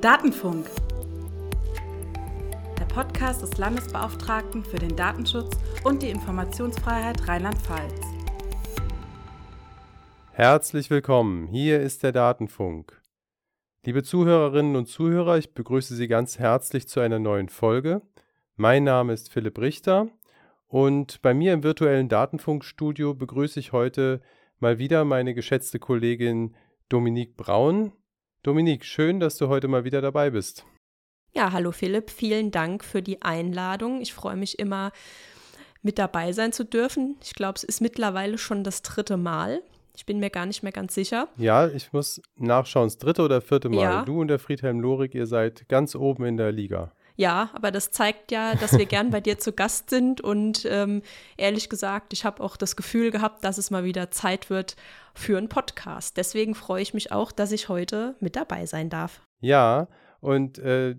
Datenfunk. Der Podcast des Landesbeauftragten für den Datenschutz und die Informationsfreiheit Rheinland-Pfalz. Herzlich willkommen, hier ist der Datenfunk. Liebe Zuhörerinnen und Zuhörer, ich begrüße Sie ganz herzlich zu einer neuen Folge. Mein Name ist Philipp Richter und bei mir im virtuellen Datenfunkstudio begrüße ich heute mal wieder meine geschätzte Kollegin Dominique Braun. Dominique, schön, dass du heute mal wieder dabei bist. Ja, hallo Philipp, vielen Dank für die Einladung. Ich freue mich immer, mit dabei sein zu dürfen. Ich glaube, es ist mittlerweile schon das dritte Mal. Ich bin mir gar nicht mehr ganz sicher. Ja, ich muss nachschauen, das dritte oder vierte Mal. Ja. Du und der Friedhelm Lorik, ihr seid ganz oben in der Liga. Ja, aber das zeigt ja, dass wir gern bei dir zu Gast sind und ähm, ehrlich gesagt, ich habe auch das Gefühl gehabt, dass es mal wieder Zeit wird für einen Podcast. Deswegen freue ich mich auch, dass ich heute mit dabei sein darf. Ja, und äh,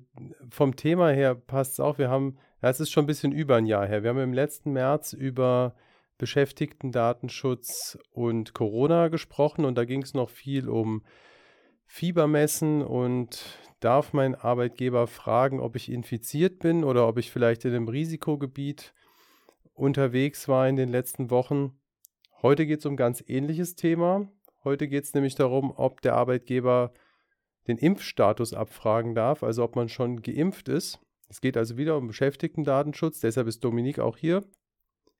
vom Thema her passt es auch. Wir haben, ja, es ist schon ein bisschen über ein Jahr her. Wir haben im letzten März über Beschäftigtendatenschutz und Corona gesprochen und da ging es noch viel um Fiebermessen und darf mein Arbeitgeber fragen, ob ich infiziert bin oder ob ich vielleicht in einem Risikogebiet unterwegs war in den letzten Wochen. Heute geht es um ein ganz ähnliches Thema. Heute geht es nämlich darum, ob der Arbeitgeber den Impfstatus abfragen darf, also ob man schon geimpft ist. Es geht also wieder um Beschäftigtendatenschutz, deshalb ist Dominik auch hier.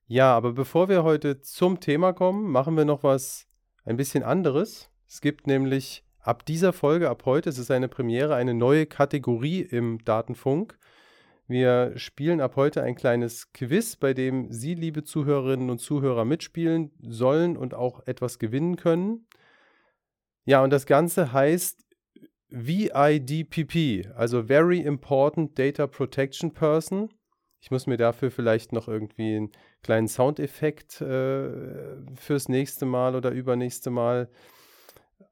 Ja, aber bevor wir heute zum Thema kommen, machen wir noch was ein bisschen anderes. Es gibt nämlich ab dieser Folge, ab heute, es ist eine Premiere, eine neue Kategorie im Datenfunk. Wir spielen ab heute ein kleines Quiz, bei dem Sie, liebe Zuhörerinnen und Zuhörer, mitspielen sollen und auch etwas gewinnen können. Ja, und das Ganze heißt VIDPP, also Very Important Data Protection Person. Ich muss mir dafür vielleicht noch irgendwie einen kleinen Soundeffekt äh, fürs nächste Mal oder übernächste Mal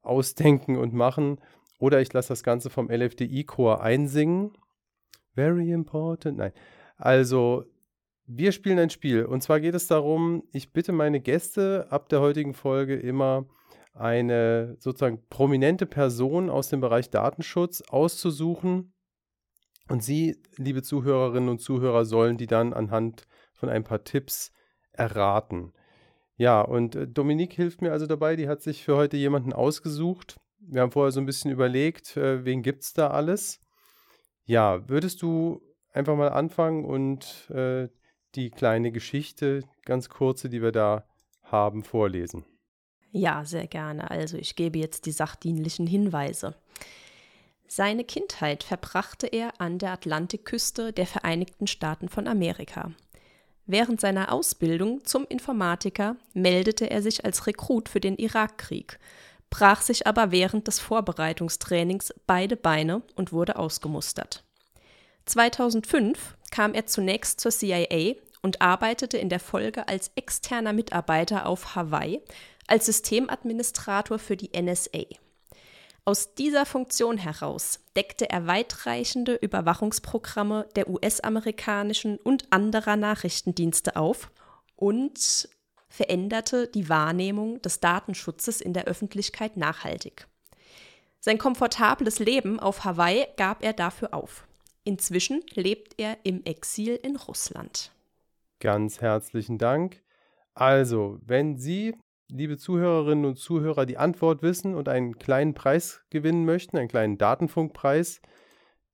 ausdenken und machen. Oder ich lasse das Ganze vom LFDI-Chor einsingen. Very important. Nein. Also, wir spielen ein Spiel. Und zwar geht es darum, ich bitte meine Gäste ab der heutigen Folge immer eine sozusagen prominente Person aus dem Bereich Datenschutz auszusuchen. Und Sie, liebe Zuhörerinnen und Zuhörer, sollen die dann anhand von ein paar Tipps erraten. Ja, und äh, Dominique hilft mir also dabei, die hat sich für heute jemanden ausgesucht. Wir haben vorher so ein bisschen überlegt, äh, wen gibt es da alles. Ja, würdest du einfach mal anfangen und äh, die kleine Geschichte, ganz kurze, die wir da haben, vorlesen? Ja, sehr gerne. Also ich gebe jetzt die sachdienlichen Hinweise. Seine Kindheit verbrachte er an der Atlantikküste der Vereinigten Staaten von Amerika. Während seiner Ausbildung zum Informatiker meldete er sich als Rekrut für den Irakkrieg, brach sich aber während des Vorbereitungstrainings beide Beine und wurde ausgemustert. 2005 kam er zunächst zur CIA und arbeitete in der Folge als externer Mitarbeiter auf Hawaii als Systemadministrator für die NSA. Aus dieser Funktion heraus deckte er weitreichende Überwachungsprogramme der US-amerikanischen und anderer Nachrichtendienste auf und veränderte die Wahrnehmung des Datenschutzes in der Öffentlichkeit nachhaltig. Sein komfortables Leben auf Hawaii gab er dafür auf. Inzwischen lebt er im Exil in Russland. Ganz herzlichen Dank. Also, wenn Sie liebe Zuhörerinnen und Zuhörer, die Antwort wissen und einen kleinen Preis gewinnen möchten, einen kleinen Datenfunkpreis,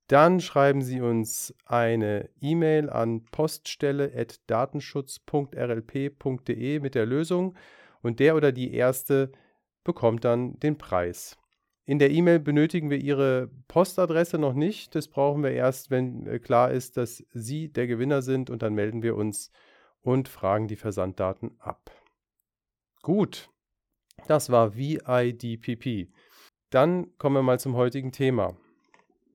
dann schreiben Sie uns eine E-Mail an poststelle.datenschutz.rlp.de mit der Lösung und der oder die Erste bekommt dann den Preis. In der E-Mail benötigen wir Ihre Postadresse noch nicht. Das brauchen wir erst, wenn äh, klar ist, dass Sie der Gewinner sind und dann melden wir uns und fragen die Versanddaten ab. Gut, das war VIDPP. Dann kommen wir mal zum heutigen Thema.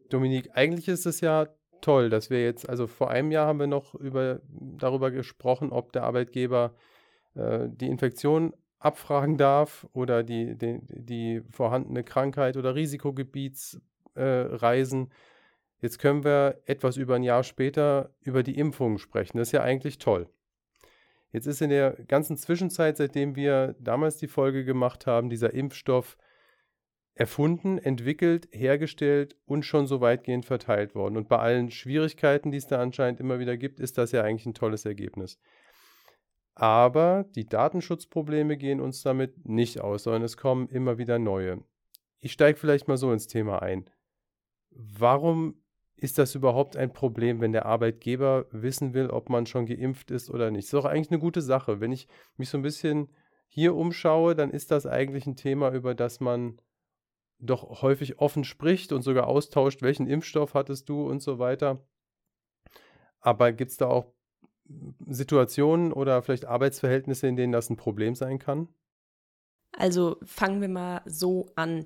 Dominik, eigentlich ist es ja toll, dass wir jetzt, also vor einem Jahr haben wir noch über, darüber gesprochen, ob der Arbeitgeber äh, die Infektion abfragen darf oder die, die, die vorhandene Krankheit oder Risikogebietsreisen. Äh, jetzt können wir etwas über ein Jahr später über die Impfungen sprechen. Das ist ja eigentlich toll. Jetzt ist in der ganzen Zwischenzeit, seitdem wir damals die Folge gemacht haben, dieser Impfstoff erfunden, entwickelt, hergestellt und schon so weitgehend verteilt worden. Und bei allen Schwierigkeiten, die es da anscheinend immer wieder gibt, ist das ja eigentlich ein tolles Ergebnis. Aber die Datenschutzprobleme gehen uns damit nicht aus, sondern es kommen immer wieder neue. Ich steige vielleicht mal so ins Thema ein. Warum ist das überhaupt ein Problem, wenn der Arbeitgeber wissen will, ob man schon geimpft ist oder nicht? Das ist doch eigentlich eine gute Sache. Wenn ich mich so ein bisschen hier umschaue, dann ist das eigentlich ein Thema, über das man doch häufig offen spricht und sogar austauscht, welchen Impfstoff hattest du und so weiter. Aber gibt es da auch Situationen oder vielleicht Arbeitsverhältnisse, in denen das ein Problem sein kann? Also fangen wir mal so an.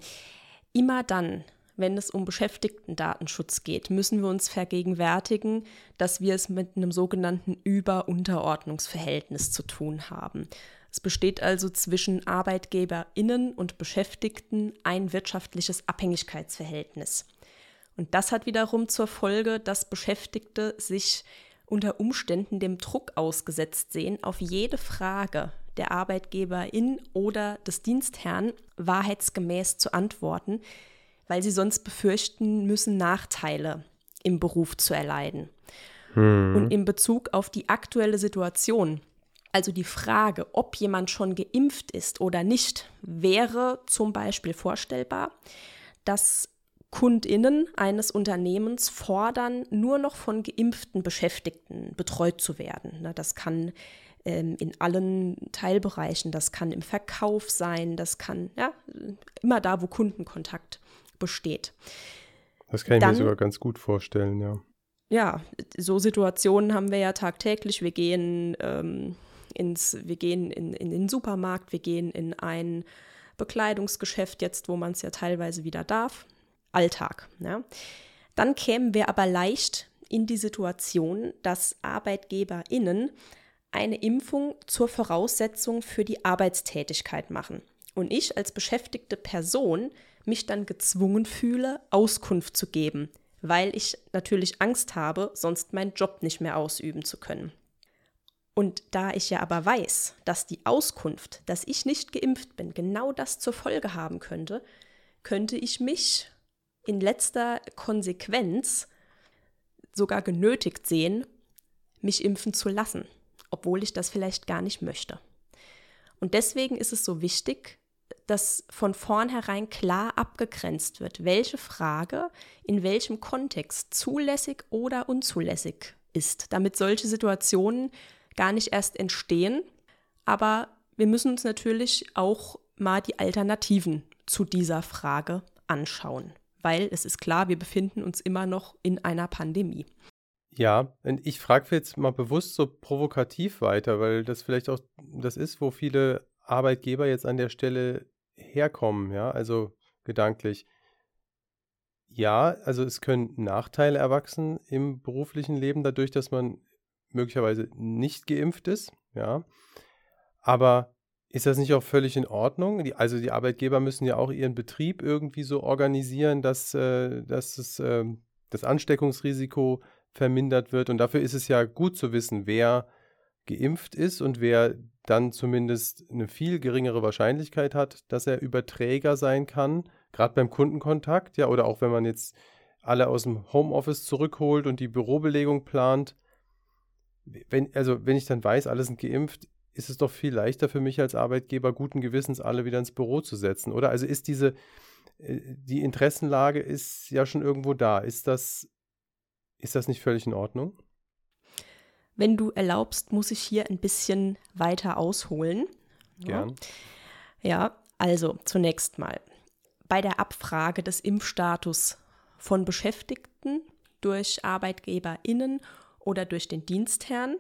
Immer dann, wenn es um Beschäftigtendatenschutz geht, müssen wir uns vergegenwärtigen, dass wir es mit einem sogenannten Über-Unterordnungsverhältnis zu tun haben. Es besteht also zwischen Arbeitgeberinnen und Beschäftigten ein wirtschaftliches Abhängigkeitsverhältnis. Und das hat wiederum zur Folge, dass Beschäftigte sich unter Umständen dem Druck ausgesetzt sehen, auf jede Frage der Arbeitgeberin oder des Dienstherrn wahrheitsgemäß zu antworten, weil sie sonst befürchten müssen, Nachteile im Beruf zu erleiden. Hm. Und in Bezug auf die aktuelle Situation also die Frage, ob jemand schon geimpft ist oder nicht, wäre zum Beispiel vorstellbar, dass Kundinnen eines Unternehmens fordern, nur noch von geimpften Beschäftigten betreut zu werden. Das kann ähm, in allen Teilbereichen, das kann im Verkauf sein, das kann ja, immer da, wo Kundenkontakt besteht. Das kann ich Dann, mir sogar ganz gut vorstellen, ja. Ja, so Situationen haben wir ja tagtäglich. Wir gehen ähm, ins, wir gehen in, in den Supermarkt, wir gehen in ein Bekleidungsgeschäft jetzt, wo man es ja teilweise wieder darf. Alltag. Ja. Dann kämen wir aber leicht in die Situation, dass ArbeitgeberInnen eine Impfung zur Voraussetzung für die Arbeitstätigkeit machen. Und ich als beschäftigte Person mich dann gezwungen fühle, Auskunft zu geben, weil ich natürlich Angst habe, sonst meinen Job nicht mehr ausüben zu können. Und da ich ja aber weiß, dass die Auskunft, dass ich nicht geimpft bin, genau das zur Folge haben könnte, könnte ich mich in letzter Konsequenz sogar genötigt sehen, mich impfen zu lassen, obwohl ich das vielleicht gar nicht möchte. Und deswegen ist es so wichtig, dass von vornherein klar abgegrenzt wird, welche Frage in welchem Kontext zulässig oder unzulässig ist, damit solche Situationen gar nicht erst entstehen. Aber wir müssen uns natürlich auch mal die Alternativen zu dieser Frage anschauen, weil es ist klar, wir befinden uns immer noch in einer Pandemie. Ja, ich frage jetzt mal bewusst so provokativ weiter, weil das vielleicht auch das ist, wo viele Arbeitgeber jetzt an der Stelle herkommen, ja, also gedanklich. Ja, also es können Nachteile erwachsen im beruflichen Leben dadurch, dass man möglicherweise nicht geimpft ist, ja. Aber ist das nicht auch völlig in Ordnung? Die, also die Arbeitgeber müssen ja auch ihren Betrieb irgendwie so organisieren, dass, äh, dass es, äh, das Ansteckungsrisiko vermindert wird. Und dafür ist es ja gut zu wissen, wer geimpft ist und wer dann zumindest eine viel geringere Wahrscheinlichkeit hat, dass er Überträger sein kann, gerade beim Kundenkontakt, ja, oder auch wenn man jetzt alle aus dem Homeoffice zurückholt und die Bürobelegung plant, wenn, also wenn ich dann weiß, alle sind geimpft, ist es doch viel leichter für mich als Arbeitgeber, guten Gewissens alle wieder ins Büro zu setzen, oder? Also ist diese, äh, die Interessenlage ist ja schon irgendwo da. Ist das, ist das nicht völlig in Ordnung? Wenn du erlaubst, muss ich hier ein bisschen weiter ausholen. Gern. Ja, also zunächst mal. Bei der Abfrage des Impfstatus von Beschäftigten durch ArbeitgeberInnen oder durch den Dienstherrn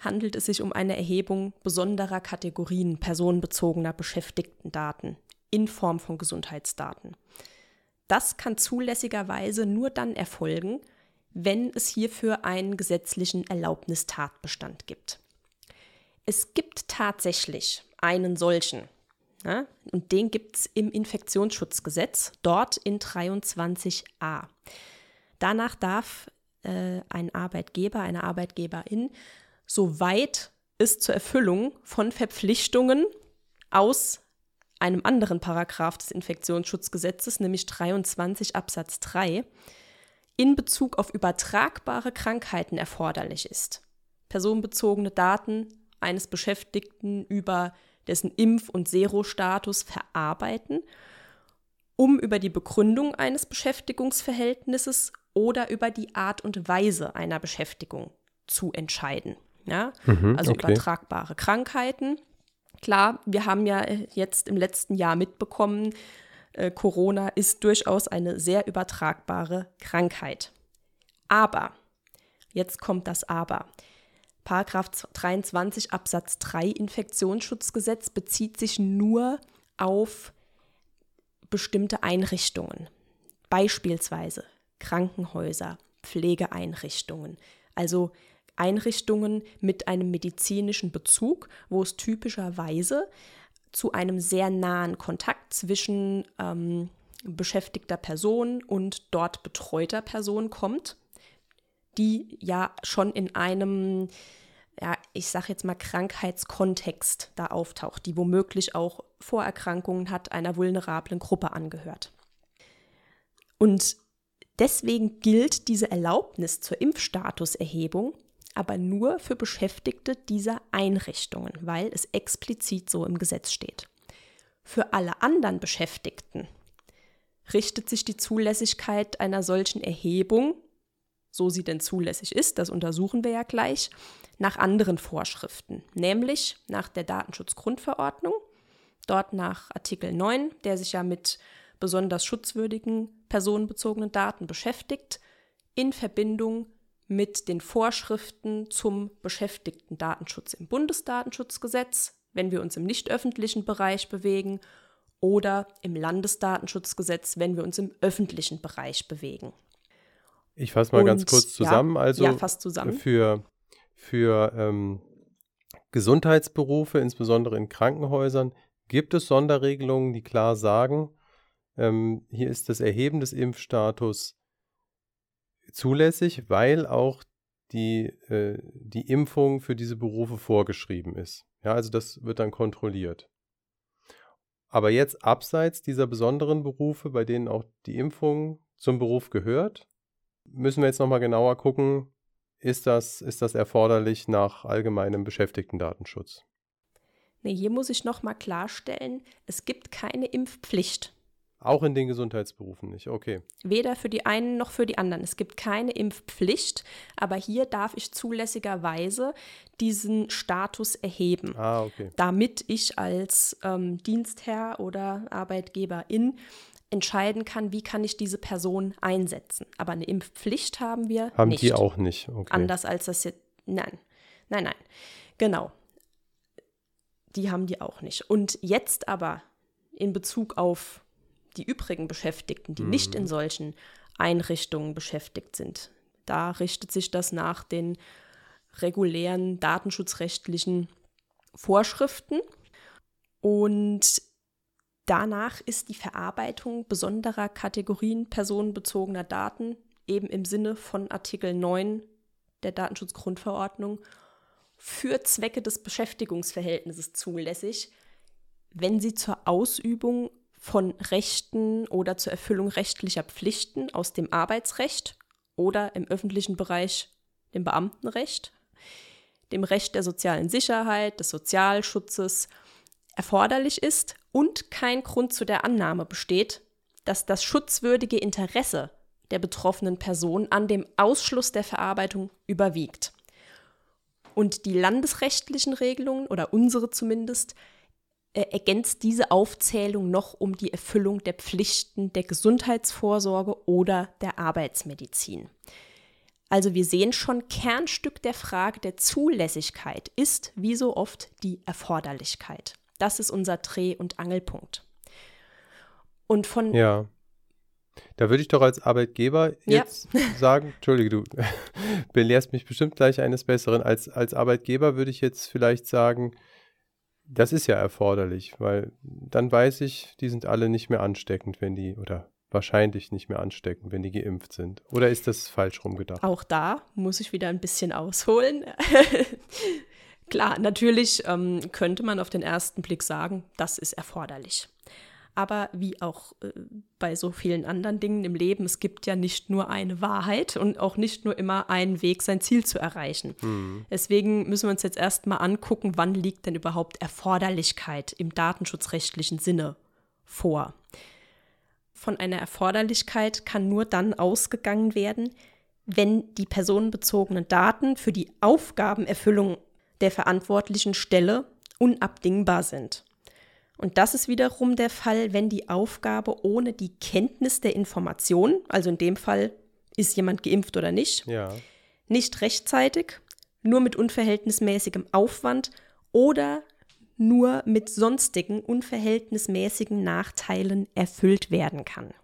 handelt es sich um eine Erhebung besonderer Kategorien personenbezogener Beschäftigtendaten in Form von Gesundheitsdaten. Das kann zulässigerweise nur dann erfolgen, wenn es hierfür einen gesetzlichen Erlaubnistatbestand gibt. Es gibt tatsächlich einen solchen, ja, und den gibt es im Infektionsschutzgesetz, dort in 23a. Danach darf äh, ein Arbeitgeber, eine Arbeitgeberin, soweit es zur Erfüllung von Verpflichtungen aus einem anderen Paragraph des Infektionsschutzgesetzes, nämlich 23 Absatz 3, in Bezug auf übertragbare Krankheiten erforderlich ist. Personenbezogene Daten eines Beschäftigten über dessen Impf- und Serostatus verarbeiten, um über die Begründung eines Beschäftigungsverhältnisses oder über die Art und Weise einer Beschäftigung zu entscheiden. Ja? Mhm, also okay. übertragbare Krankheiten. Klar, wir haben ja jetzt im letzten Jahr mitbekommen, äh, Corona ist durchaus eine sehr übertragbare Krankheit. Aber, jetzt kommt das Aber. Paragraph 23 Absatz 3 Infektionsschutzgesetz bezieht sich nur auf bestimmte Einrichtungen, beispielsweise Krankenhäuser, Pflegeeinrichtungen, also Einrichtungen mit einem medizinischen Bezug, wo es typischerweise zu einem sehr nahen Kontakt zwischen ähm, beschäftigter Person und dort betreuter Person kommt, die ja schon in einem, ja, ich sage jetzt mal Krankheitskontext da auftaucht, die womöglich auch Vorerkrankungen hat, einer vulnerablen Gruppe angehört. Und deswegen gilt diese Erlaubnis zur Impfstatuserhebung aber nur für Beschäftigte dieser Einrichtungen, weil es explizit so im Gesetz steht. Für alle anderen Beschäftigten richtet sich die Zulässigkeit einer solchen Erhebung, so sie denn zulässig ist, das untersuchen wir ja gleich, nach anderen Vorschriften, nämlich nach der Datenschutzgrundverordnung, dort nach Artikel 9, der sich ja mit besonders schutzwürdigen personenbezogenen Daten beschäftigt, in Verbindung mit den Vorschriften zum beschäftigten Datenschutz im Bundesdatenschutzgesetz, wenn wir uns im nicht öffentlichen Bereich bewegen, oder im Landesdatenschutzgesetz, wenn wir uns im öffentlichen Bereich bewegen. Ich fasse mal Und, ganz kurz zusammen. Ja, also ja, zusammen. für, für ähm, Gesundheitsberufe, insbesondere in Krankenhäusern, gibt es Sonderregelungen, die klar sagen, ähm, hier ist das Erheben des Impfstatus zulässig, weil auch die, äh, die Impfung für diese Berufe vorgeschrieben ist. Ja, also das wird dann kontrolliert. Aber jetzt abseits dieser besonderen Berufe, bei denen auch die Impfung zum Beruf gehört, müssen wir jetzt nochmal genauer gucken, ist das, ist das erforderlich nach allgemeinem Beschäftigtendatenschutz? Nee, hier muss ich nochmal klarstellen, es gibt keine Impfpflicht. Auch in den Gesundheitsberufen nicht, okay. Weder für die einen noch für die anderen. Es gibt keine Impfpflicht, aber hier darf ich zulässigerweise diesen Status erheben, ah, okay. damit ich als ähm, Dienstherr oder Arbeitgeberin entscheiden kann, wie kann ich diese Person einsetzen. Aber eine Impfpflicht haben wir haben nicht. Haben die auch nicht, okay. Anders als das jetzt, nein, nein, nein, genau. Die haben die auch nicht. Und jetzt aber in Bezug auf die übrigen Beschäftigten, die mhm. nicht in mhm. solchen Einrichtungen beschäftigt sind. Da richtet sich das nach den regulären datenschutzrechtlichen Vorschriften. Und danach ist die Verarbeitung besonderer Kategorien personenbezogener Daten eben im Sinne von Artikel 9 der Datenschutzgrundverordnung für Zwecke des Beschäftigungsverhältnisses zulässig, wenn sie zur Ausübung von Rechten oder zur Erfüllung rechtlicher Pflichten aus dem Arbeitsrecht oder im öffentlichen Bereich dem Beamtenrecht, dem Recht der sozialen Sicherheit, des Sozialschutzes erforderlich ist und kein Grund zu der Annahme besteht, dass das schutzwürdige Interesse der betroffenen Person an dem Ausschluss der Verarbeitung überwiegt. Und die landesrechtlichen Regelungen oder unsere zumindest äh, ergänzt diese Aufzählung noch um die Erfüllung der Pflichten der Gesundheitsvorsorge oder der Arbeitsmedizin. Also wir sehen schon, Kernstück der Frage der Zulässigkeit ist wie so oft die Erforderlichkeit. Das ist unser Dreh- und Angelpunkt. Und von ja. Da würde ich doch als Arbeitgeber jetzt ja. sagen, Entschuldige, du belehrst mich bestimmt gleich eines Besseren. Als, als Arbeitgeber würde ich jetzt vielleicht sagen, das ist ja erforderlich, weil dann weiß ich, die sind alle nicht mehr ansteckend, wenn die, oder wahrscheinlich nicht mehr ansteckend, wenn die geimpft sind. Oder ist das falsch rumgedacht? Auch da muss ich wieder ein bisschen ausholen. Klar, natürlich ähm, könnte man auf den ersten Blick sagen, das ist erforderlich. Aber wie auch äh, bei so vielen anderen Dingen im Leben, es gibt ja nicht nur eine Wahrheit und auch nicht nur immer einen Weg, sein Ziel zu erreichen. Mhm. Deswegen müssen wir uns jetzt erstmal angucken, wann liegt denn überhaupt Erforderlichkeit im datenschutzrechtlichen Sinne vor. Von einer Erforderlichkeit kann nur dann ausgegangen werden, wenn die personenbezogenen Daten für die Aufgabenerfüllung der verantwortlichen Stelle unabdingbar sind. Und das ist wiederum der Fall, wenn die Aufgabe ohne die Kenntnis der Information, also in dem Fall ist jemand geimpft oder nicht, ja. nicht rechtzeitig, nur mit unverhältnismäßigem Aufwand oder nur mit sonstigen unverhältnismäßigen Nachteilen erfüllt werden kann.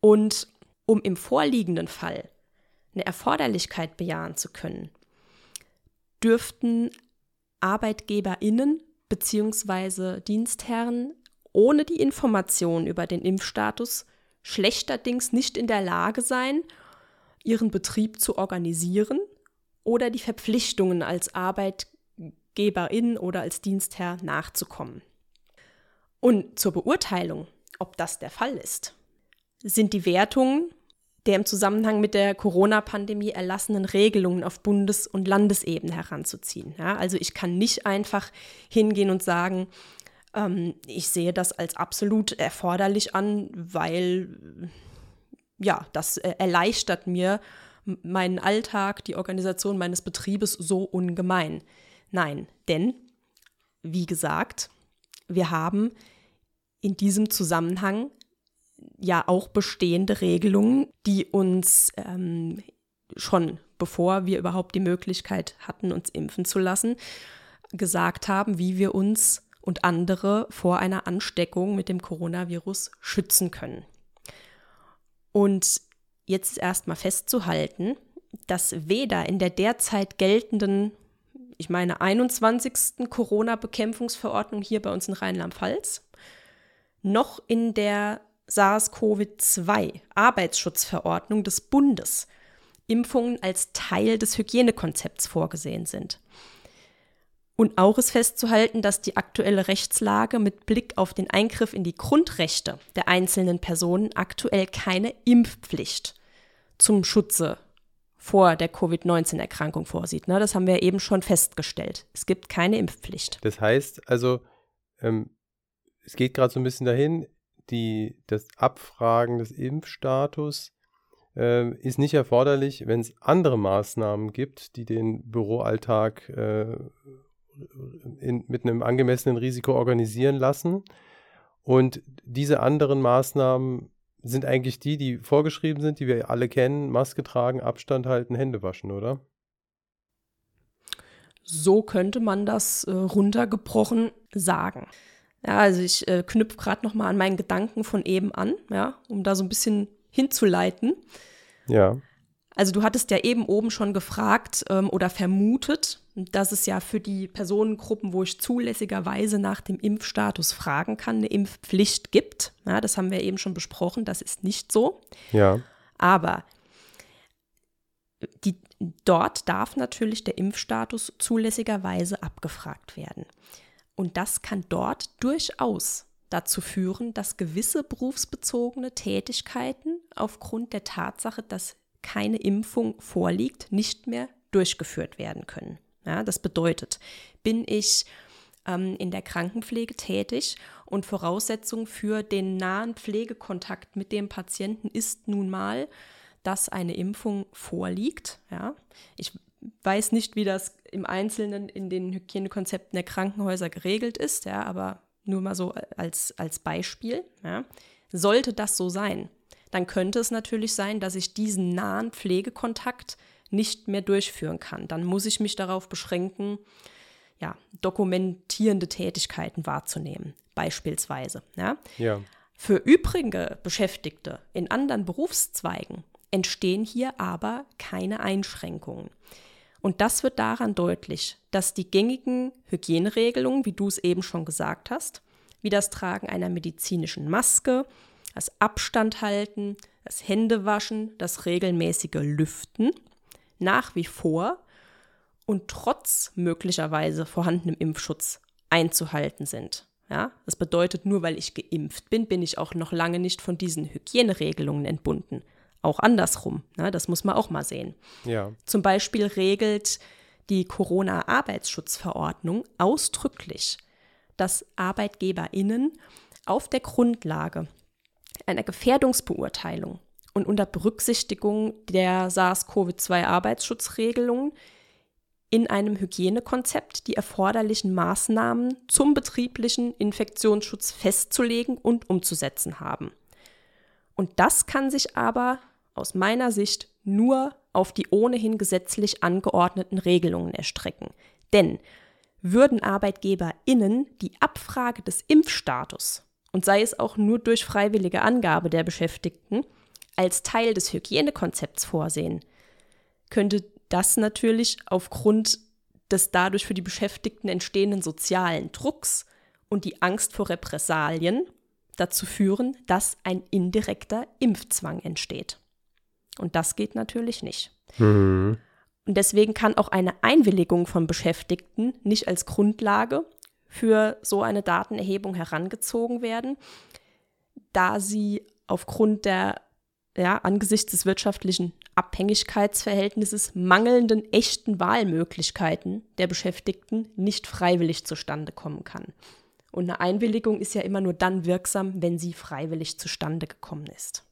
Und um im vorliegenden Fall eine Erforderlichkeit bejahen zu können, dürften ArbeitgeberInnen bzw. Dienstherren ohne die Information über den Impfstatus schlechterdings nicht in der Lage sein, ihren Betrieb zu organisieren oder die Verpflichtungen als Arbeitgeberin oder als Dienstherr nachzukommen. Und zur Beurteilung, ob das der Fall ist, sind die Wertungen der im Zusammenhang mit der Corona-Pandemie erlassenen Regelungen auf Bundes- und Landesebene heranzuziehen. Ja, also ich kann nicht einfach hingehen und sagen, ähm, ich sehe das als absolut erforderlich an, weil ja, das äh, erleichtert mir meinen Alltag, die Organisation meines Betriebes so ungemein. Nein, denn, wie gesagt, wir haben in diesem Zusammenhang ja auch bestehende Regelungen, die uns ähm, schon bevor wir überhaupt die Möglichkeit hatten, uns impfen zu lassen, gesagt haben, wie wir uns und andere vor einer Ansteckung mit dem Coronavirus schützen können. Und jetzt ist erstmal festzuhalten, dass weder in der derzeit geltenden, ich meine 21. Corona-Bekämpfungsverordnung hier bei uns in Rheinland-Pfalz, noch in der SARS-CoV-2 Arbeitsschutzverordnung des Bundes Impfungen als Teil des Hygienekonzepts vorgesehen sind. Und auch ist festzuhalten, dass die aktuelle Rechtslage mit Blick auf den Eingriff in die Grundrechte der einzelnen Personen aktuell keine Impfpflicht zum Schutze vor der Covid-19-Erkrankung vorsieht. Ne? Das haben wir eben schon festgestellt. Es gibt keine Impfpflicht. Das heißt also, ähm, es geht gerade so ein bisschen dahin, die, das Abfragen des Impfstatus äh, ist nicht erforderlich, wenn es andere Maßnahmen gibt, die den Büroalltag äh, in, mit einem angemessenen Risiko organisieren lassen. Und diese anderen Maßnahmen sind eigentlich die, die vorgeschrieben sind, die wir alle kennen: Maske tragen, Abstand halten, Hände waschen, oder? So könnte man das äh, runtergebrochen sagen. Ja, also ich äh, knüpfe gerade noch mal an meinen Gedanken von eben an, ja, um da so ein bisschen hinzuleiten. Ja. Also du hattest ja eben oben schon gefragt ähm, oder vermutet, dass es ja für die Personengruppen, wo ich zulässigerweise nach dem Impfstatus fragen kann, eine Impfpflicht gibt. Ja, das haben wir eben schon besprochen, das ist nicht so. Ja. Aber die, dort darf natürlich der Impfstatus zulässigerweise abgefragt werden. Und das kann dort durchaus dazu führen, dass gewisse berufsbezogene Tätigkeiten aufgrund der Tatsache, dass keine Impfung vorliegt, nicht mehr durchgeführt werden können. Ja, das bedeutet, bin ich ähm, in der Krankenpflege tätig und Voraussetzung für den nahen Pflegekontakt mit dem Patienten ist nun mal, dass eine Impfung vorliegt. Ja, ich weiß nicht, wie das im Einzelnen in den Hygienekonzepten der Krankenhäuser geregelt ist, ja, aber nur mal so als, als Beispiel. Ja. Sollte das so sein, dann könnte es natürlich sein, dass ich diesen nahen Pflegekontakt nicht mehr durchführen kann. Dann muss ich mich darauf beschränken, ja, dokumentierende Tätigkeiten wahrzunehmen, beispielsweise. Ja. ja. Für übrige Beschäftigte in anderen Berufszweigen entstehen hier aber keine Einschränkungen. Und das wird daran deutlich, dass die gängigen Hygieneregelungen, wie du es eben schon gesagt hast, wie das Tragen einer medizinischen Maske, das Abstand halten, das Händewaschen, das regelmäßige Lüften, nach wie vor und trotz möglicherweise vorhandenem Impfschutz einzuhalten sind. Ja, das bedeutet, nur weil ich geimpft bin, bin ich auch noch lange nicht von diesen Hygieneregelungen entbunden. Auch andersrum, ne, das muss man auch mal sehen. Ja. Zum Beispiel regelt die Corona-Arbeitsschutzverordnung ausdrücklich, dass ArbeitgeberInnen auf der Grundlage einer Gefährdungsbeurteilung und unter Berücksichtigung der SARS-CoV-2-Arbeitsschutzregelungen in einem Hygienekonzept die erforderlichen Maßnahmen zum betrieblichen Infektionsschutz festzulegen und umzusetzen haben. Und das kann sich aber aus meiner Sicht nur auf die ohnehin gesetzlich angeordneten Regelungen erstrecken. Denn würden ArbeitgeberInnen die Abfrage des Impfstatus und sei es auch nur durch freiwillige Angabe der Beschäftigten als Teil des Hygienekonzepts vorsehen, könnte das natürlich aufgrund des dadurch für die Beschäftigten entstehenden sozialen Drucks und die Angst vor Repressalien dazu führen, dass ein indirekter Impfzwang entsteht. Und das geht natürlich nicht. Mhm. Und deswegen kann auch eine Einwilligung von Beschäftigten nicht als Grundlage für so eine Datenerhebung herangezogen werden, da sie aufgrund der ja, angesichts des wirtschaftlichen Abhängigkeitsverhältnisses mangelnden echten Wahlmöglichkeiten der Beschäftigten nicht freiwillig zustande kommen kann. Und eine Einwilligung ist ja immer nur dann wirksam, wenn sie freiwillig zustande gekommen ist.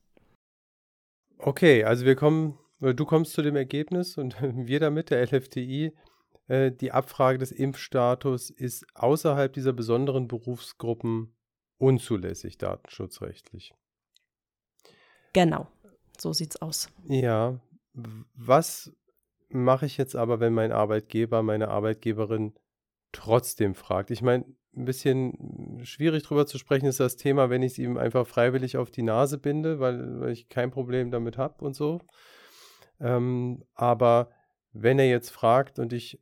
Okay, also wir kommen, du kommst zu dem Ergebnis und wir damit, der LFTI, äh, die Abfrage des Impfstatus ist außerhalb dieser besonderen Berufsgruppen unzulässig datenschutzrechtlich. Genau. So sieht's aus. Ja. Was mache ich jetzt aber, wenn mein Arbeitgeber, meine Arbeitgeberin trotzdem fragt? Ich meine, ein bisschen schwierig drüber zu sprechen ist das Thema, wenn ich es ihm einfach freiwillig auf die Nase binde, weil, weil ich kein Problem damit habe und so. Ähm, aber wenn er jetzt fragt und ich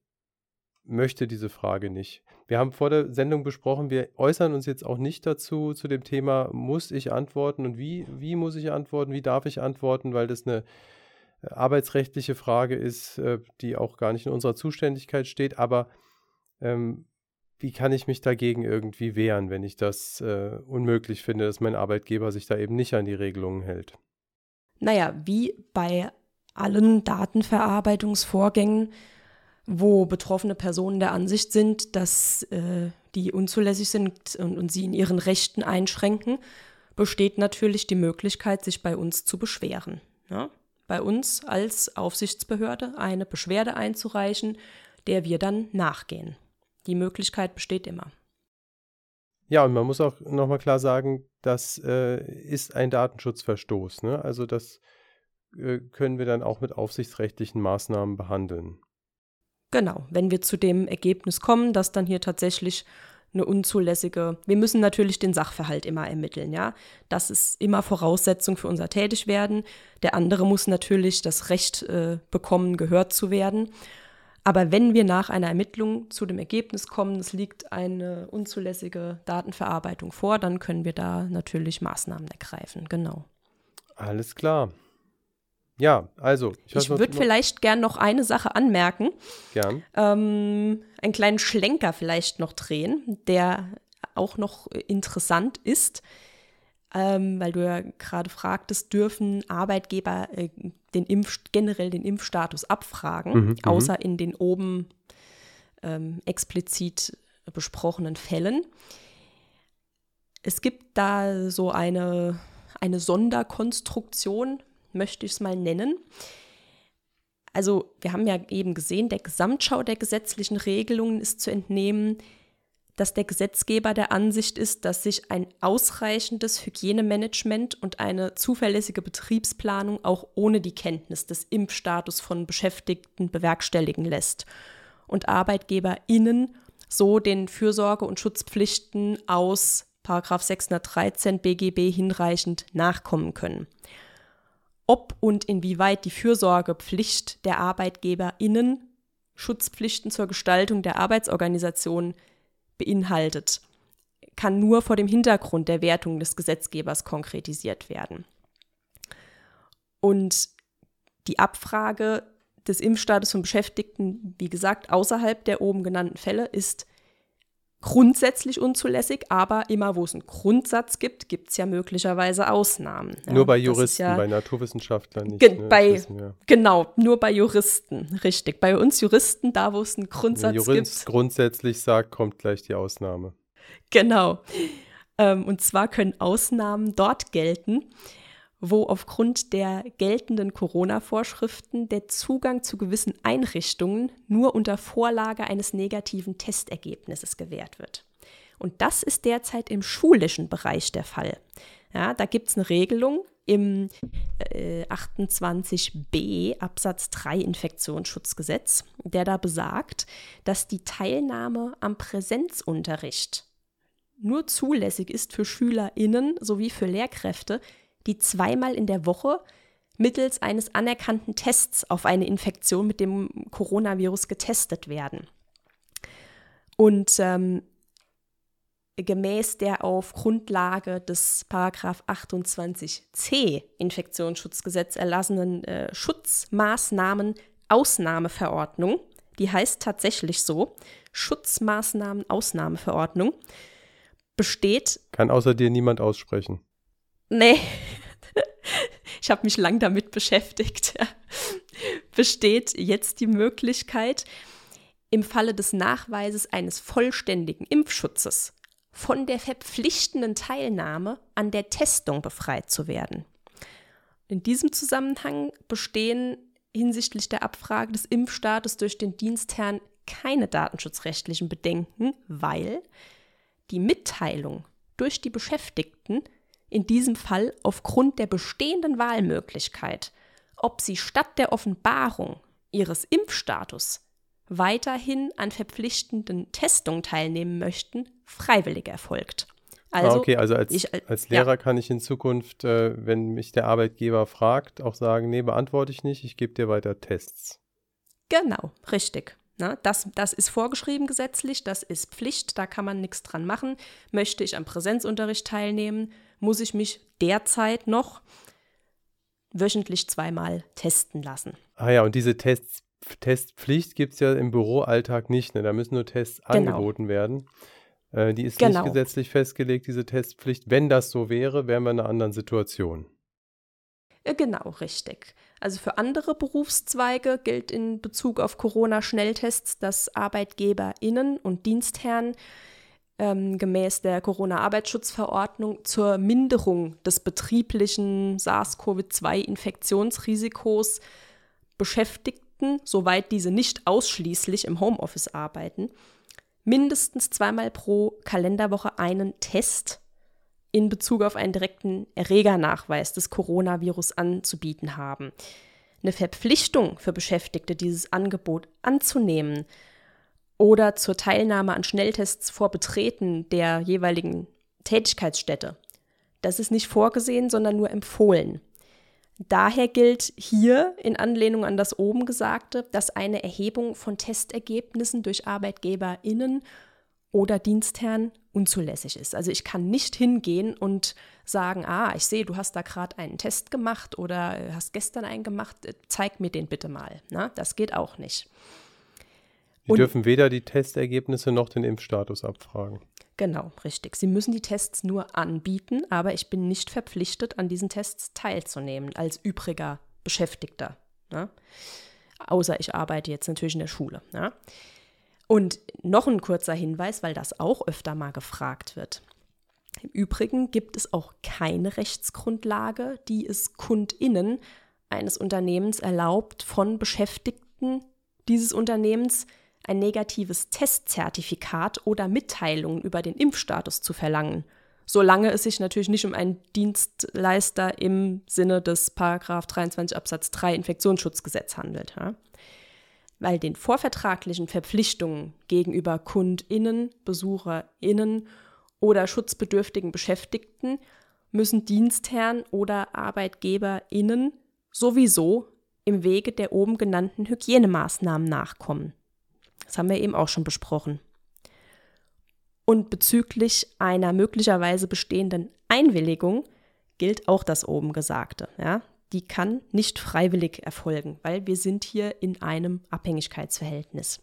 möchte diese Frage nicht. Wir haben vor der Sendung besprochen, wir äußern uns jetzt auch nicht dazu, zu dem Thema, muss ich antworten und wie, wie muss ich antworten, wie darf ich antworten, weil das eine äh, arbeitsrechtliche Frage ist, äh, die auch gar nicht in unserer Zuständigkeit steht. Aber ähm, wie kann ich mich dagegen irgendwie wehren, wenn ich das äh, unmöglich finde, dass mein Arbeitgeber sich da eben nicht an die Regelungen hält? Naja, wie bei allen Datenverarbeitungsvorgängen wo betroffene Personen der Ansicht sind, dass äh, die unzulässig sind und, und sie in ihren Rechten einschränken, besteht natürlich die Möglichkeit, sich bei uns zu beschweren. Ja? Bei uns als Aufsichtsbehörde eine Beschwerde einzureichen, der wir dann nachgehen. Die Möglichkeit besteht immer. Ja, und man muss auch nochmal klar sagen, das äh, ist ein Datenschutzverstoß. Ne? Also das äh, können wir dann auch mit aufsichtsrechtlichen Maßnahmen behandeln. Genau, wenn wir zu dem Ergebnis kommen, dass dann hier tatsächlich eine unzulässige, wir müssen natürlich den Sachverhalt immer ermitteln, ja. Das ist immer Voraussetzung für unser Tätigwerden. Der andere muss natürlich das Recht äh, bekommen, gehört zu werden. Aber wenn wir nach einer Ermittlung zu dem Ergebnis kommen, es liegt eine unzulässige Datenverarbeitung vor, dann können wir da natürlich Maßnahmen ergreifen, genau. Alles klar. Ja, also. Ich, ich würde vielleicht gern noch eine Sache anmerken. Gern. Ähm, einen kleinen Schlenker vielleicht noch drehen, der auch noch interessant ist, ähm, weil du ja gerade fragtest, dürfen Arbeitgeber äh, den Impf generell den Impfstatus abfragen, mhm, mhm, außer in den oben ähm, explizit besprochenen Fällen. Es gibt da so eine, eine Sonderkonstruktion, möchte ich es mal nennen. Also wir haben ja eben gesehen, der Gesamtschau der gesetzlichen Regelungen ist zu entnehmen, dass der Gesetzgeber der Ansicht ist, dass sich ein ausreichendes Hygienemanagement und eine zuverlässige Betriebsplanung auch ohne die Kenntnis des Impfstatus von Beschäftigten bewerkstelligen lässt und ArbeitgeberInnen so den Fürsorge- und Schutzpflichten aus 613 BGB hinreichend nachkommen können. Ob und inwieweit die Fürsorgepflicht der ArbeitgeberInnen Schutzpflichten zur Gestaltung der Arbeitsorganisation beinhaltet, kann nur vor dem Hintergrund der Wertung des Gesetzgebers konkretisiert werden. Und die Abfrage des Impfstatus von Beschäftigten, wie gesagt, außerhalb der oben genannten Fälle ist grundsätzlich unzulässig, aber immer wo es einen Grundsatz gibt, gibt es ja möglicherweise Ausnahmen. Ja, nur bei Juristen, ja, bei Naturwissenschaftlern nicht. Ge ne? bei, genau, nur bei Juristen, richtig. Bei uns Juristen, da wo es einen Grundsatz Jurist gibt. Jurist grundsätzlich sagt, kommt gleich die Ausnahme. Genau. Ähm, und zwar können Ausnahmen dort gelten, wo aufgrund der geltenden Corona-Vorschriften der Zugang zu gewissen Einrichtungen nur unter Vorlage eines negativen Testergebnisses gewährt wird. Und das ist derzeit im schulischen Bereich der Fall. Ja, da gibt es eine Regelung im äh, 28b Absatz 3 Infektionsschutzgesetz, der da besagt, dass die Teilnahme am Präsenzunterricht nur zulässig ist für SchülerInnen sowie für Lehrkräfte, die zweimal in der Woche mittels eines anerkannten Tests auf eine Infektion mit dem Coronavirus getestet werden. Und ähm, gemäß der auf Grundlage des Paragraph 28c Infektionsschutzgesetz erlassenen äh, Schutzmaßnahmen Ausnahmeverordnung, die heißt tatsächlich so, Schutzmaßnahmen Ausnahmeverordnung, besteht. Kann außer dir niemand aussprechen. Nee, ich habe mich lang damit beschäftigt. Besteht jetzt die Möglichkeit, im Falle des Nachweises eines vollständigen Impfschutzes von der verpflichtenden Teilnahme an der Testung befreit zu werden. In diesem Zusammenhang bestehen hinsichtlich der Abfrage des Impfstaates durch den Dienstherrn keine datenschutzrechtlichen Bedenken, weil die Mitteilung durch die Beschäftigten in diesem Fall aufgrund der bestehenden Wahlmöglichkeit, ob sie statt der Offenbarung ihres Impfstatus weiterhin an verpflichtenden Testungen teilnehmen möchten, freiwillig erfolgt. Ah, also, ah, okay, also als, ich, als Lehrer ja. kann ich in Zukunft, äh, wenn mich der Arbeitgeber fragt, auch sagen, nee, beantworte ich nicht, ich gebe dir weiter Tests. Genau, richtig. Na, das, das ist vorgeschrieben gesetzlich, das ist Pflicht, da kann man nichts dran machen. Möchte ich am Präsenzunterricht teilnehmen, muss ich mich derzeit noch wöchentlich zweimal testen lassen. Ah ja, und diese Tests, Testpflicht gibt es ja im Büroalltag nicht. Ne? Da müssen nur Tests genau. angeboten werden. Äh, die ist genau. nicht gesetzlich festgelegt, diese Testpflicht. Wenn das so wäre, wären wir in einer anderen Situation. Genau, richtig. Also für andere Berufszweige gilt in Bezug auf Corona-Schnelltests, dass ArbeitgeberInnen und Dienstherren ähm, gemäß der Corona-Arbeitsschutzverordnung zur Minderung des betrieblichen SARS-CoV-2-Infektionsrisikos Beschäftigten, soweit diese nicht ausschließlich im Homeoffice arbeiten, mindestens zweimal pro Kalenderwoche einen Test in Bezug auf einen direkten Erregernachweis des Coronavirus anzubieten haben. Eine Verpflichtung für Beschäftigte, dieses Angebot anzunehmen, oder zur Teilnahme an Schnelltests vor Betreten der jeweiligen Tätigkeitsstätte. Das ist nicht vorgesehen, sondern nur empfohlen. Daher gilt hier in Anlehnung an das oben Gesagte, dass eine Erhebung von Testergebnissen durch ArbeitgeberInnen oder Dienstherren unzulässig ist. Also ich kann nicht hingehen und sagen, ah, ich sehe, du hast da gerade einen Test gemacht oder hast gestern einen gemacht, zeig mir den bitte mal. Na, das geht auch nicht. Sie und, dürfen weder die Testergebnisse noch den Impfstatus abfragen. Genau, richtig. Sie müssen die Tests nur anbieten, aber ich bin nicht verpflichtet, an diesen Tests teilzunehmen als übriger Beschäftigter. Ne? Außer ich arbeite jetzt natürlich in der Schule. Ne? Und noch ein kurzer Hinweis, weil das auch öfter mal gefragt wird. Im Übrigen gibt es auch keine Rechtsgrundlage, die es KundInnen eines Unternehmens erlaubt, von Beschäftigten dieses Unternehmens ein negatives Testzertifikat oder Mitteilungen über den Impfstatus zu verlangen, solange es sich natürlich nicht um einen Dienstleister im Sinne des Paragraph 23 Absatz 3 Infektionsschutzgesetz handelt. Ja? Weil den vorvertraglichen Verpflichtungen gegenüber KundInnen, BesucherInnen oder schutzbedürftigen Beschäftigten müssen Dienstherren oder ArbeitgeberInnen sowieso im Wege der oben genannten Hygienemaßnahmen nachkommen. Das haben wir eben auch schon besprochen. Und bezüglich einer möglicherweise bestehenden Einwilligung gilt auch das oben Gesagte. Ja? die kann nicht freiwillig erfolgen, weil wir sind hier in einem Abhängigkeitsverhältnis.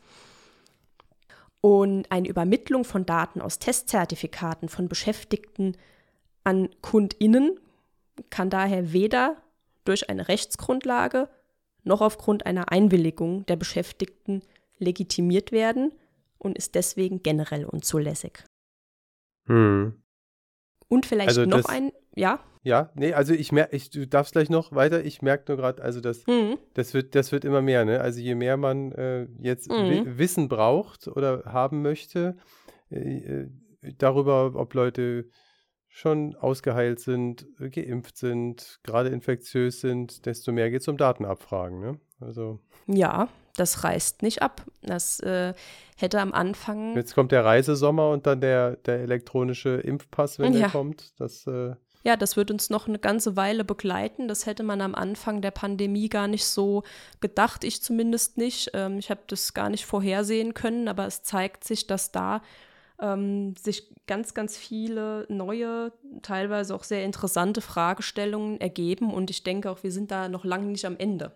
Und eine Übermittlung von Daten aus Testzertifikaten von Beschäftigten an Kundinnen kann daher weder durch eine Rechtsgrundlage noch aufgrund einer Einwilligung der Beschäftigten legitimiert werden und ist deswegen generell unzulässig. Hm. Und vielleicht Also noch das- ein, ja, Ja, nee, also ich merke, ich, du darfst gleich noch weiter. Ich merke nur gerade, also das, hm, das wird, das wird immer mehr, ne? Also je mehr man äh, jetzt Mhm. wi Wissen braucht oder haben möchte, äh, äh, darüber, ob Leute schon ausgeheilt sind, äh, geimpft sind, gerade infektiös sind, desto mehr geht es um Datenabfragen, ne? Also ja, das reißt nicht ab. Das äh, hätte am Anfang, jetzt kommt der Reisesommer und dann der, der elektronische Impfpass, wenn Ja. der kommt. Das, äh, ja, das wird uns noch eine ganze Weile begleiten. Das hätte man am Anfang der Pandemie gar nicht so gedacht, ich zumindest nicht. Ähm, ich habe das gar nicht vorhersehen können, aber es zeigt sich, dass da ähm, sich ganz, ganz viele neue, teilweise auch sehr interessante Fragestellungen ergeben. Und ich denke auch, wir sind da noch lange nicht am Ende.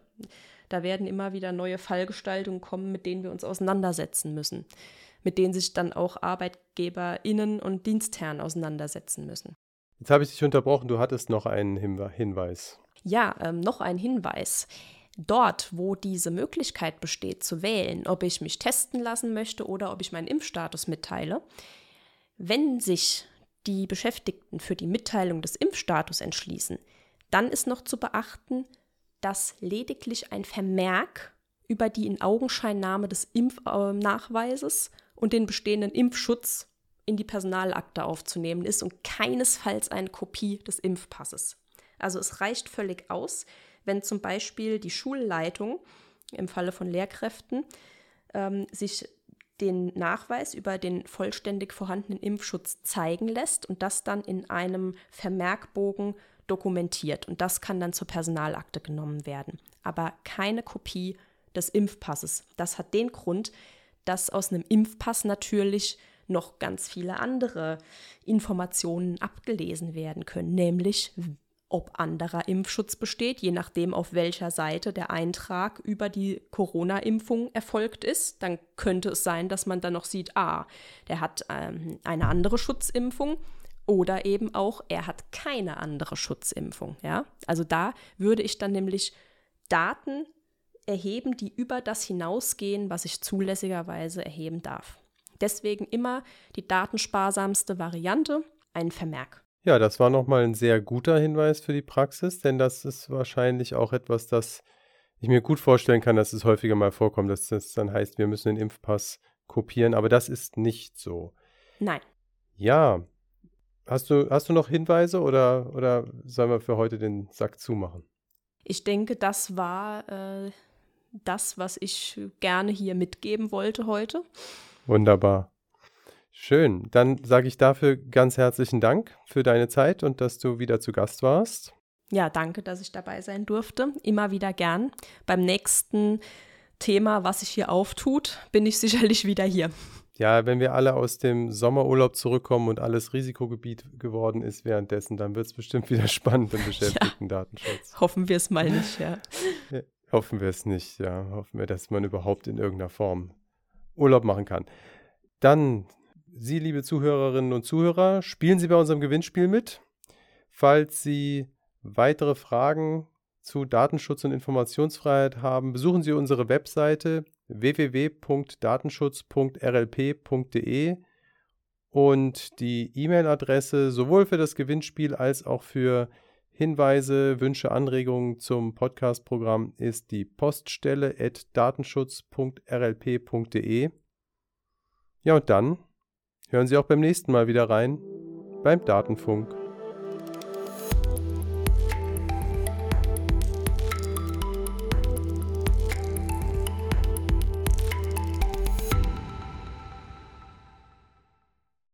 Da werden immer wieder neue Fallgestaltungen kommen, mit denen wir uns auseinandersetzen müssen, mit denen sich dann auch ArbeitgeberInnen und Dienstherren auseinandersetzen müssen. jetzt habe ich dich unterbrochen, du hattest noch einen Hinwe Hinweis. Ja, ähm, noch ein Hinweis. Dort, wo diese Möglichkeit besteht zu wählen, ob ich mich testen lassen möchte oder ob ich meinen Impfstatus mitteile, wenn sich die Beschäftigten für die Mitteilung des Impfstatus entschließen, dann ist noch zu beachten, dass lediglich ein Vermerk über die Inaugenscheinnahme des Impfnachweises und den bestehenden Impfschutz in die Personalakte aufzunehmen ist und keinesfalls eine Kopie des Impfpasses. Also es reicht völlig aus, wenn zum Beispiel die Schulleitung im Falle von Lehrkräften ähm, sich den Nachweis über den vollständig vorhandenen Impfschutz zeigen lässt und das dann in einem Vermerkbogen dokumentiert. Und das kann dann zur Personalakte genommen werden. Aber keine Kopie des Impfpasses. Das hat den Grund, dass aus einem Impfpass natürlich noch ganz viele andere Informationen abgelesen werden können, nämlich ob anderer Impfschutz besteht, je nachdem, auf welcher Seite der Eintrag über die Corona-Impfung erfolgt ist. Dann könnte es sein, dass man dann noch sieht, ah, der hat ähm, eine andere Schutzimpfung oder eben auch, er hat keine andere Schutzimpfung. Ja? Also da würde ich dann nämlich Daten erheben, die über das hinausgehen, was ich zulässigerweise erheben darf. Deswegen immer die datensparsamste Variante, ein Vermerk. Ja, das war nochmal ein sehr guter Hinweis für die Praxis, denn das ist wahrscheinlich auch etwas, das ich mir gut vorstellen kann, dass es häufiger mal vorkommt, dass das dann heißt, wir müssen den Impfpass kopieren, aber das ist nicht so. Nein. Ja, hast du, hast du noch Hinweise oder, oder sollen wir für heute den Sack zumachen? Ich denke, das war äh, das, was ich gerne hier mitgeben wollte heute. Wunderbar. Schön. Dann sage ich dafür ganz herzlichen Dank für deine Zeit und dass du wieder zu Gast warst. Ja, danke, dass ich dabei sein durfte. Immer wieder gern. Beim nächsten Thema, was sich hier auftut, bin ich sicherlich wieder hier. Ja, wenn wir alle aus dem Sommerurlaub zurückkommen und alles Risikogebiet geworden ist währenddessen, dann wird es bestimmt wieder spannend im Beschäftigten-Datenschutz. Hoffen wir es mal nicht, ja. Hoffen wir es nicht, ja. Hoffen wir, dass man überhaupt in irgendeiner Form Urlaub machen kann. Dann, Sie, liebe Zuhörerinnen und Zuhörer, spielen Sie bei unserem Gewinnspiel mit. Falls Sie weitere Fragen zu Datenschutz und Informationsfreiheit haben, besuchen Sie unsere Webseite www.datenschutz.rlp.de und die E-Mail-Adresse sowohl für das Gewinnspiel als auch für Hinweise, Wünsche, Anregungen zum Podcast-Programm ist die Poststelle at datenschutz.rlp.de. Ja, und dann hören Sie auch beim nächsten Mal wieder rein beim Datenfunk.